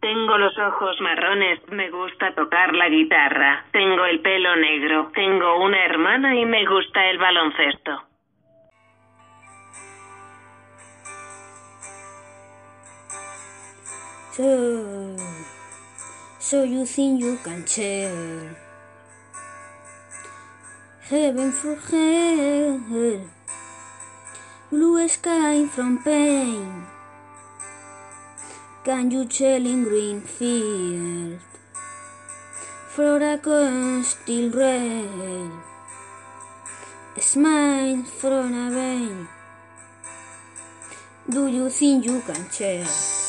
Tengo los ojos marrones, me gusta tocar la guitarra. Tengo el pelo negro, tengo una hermana y me gusta el baloncesto. So, so you think you can heaven for hell, blue sky from pain. Can you tell in green field for a still red? Smile from a vein. Do you think you can tell?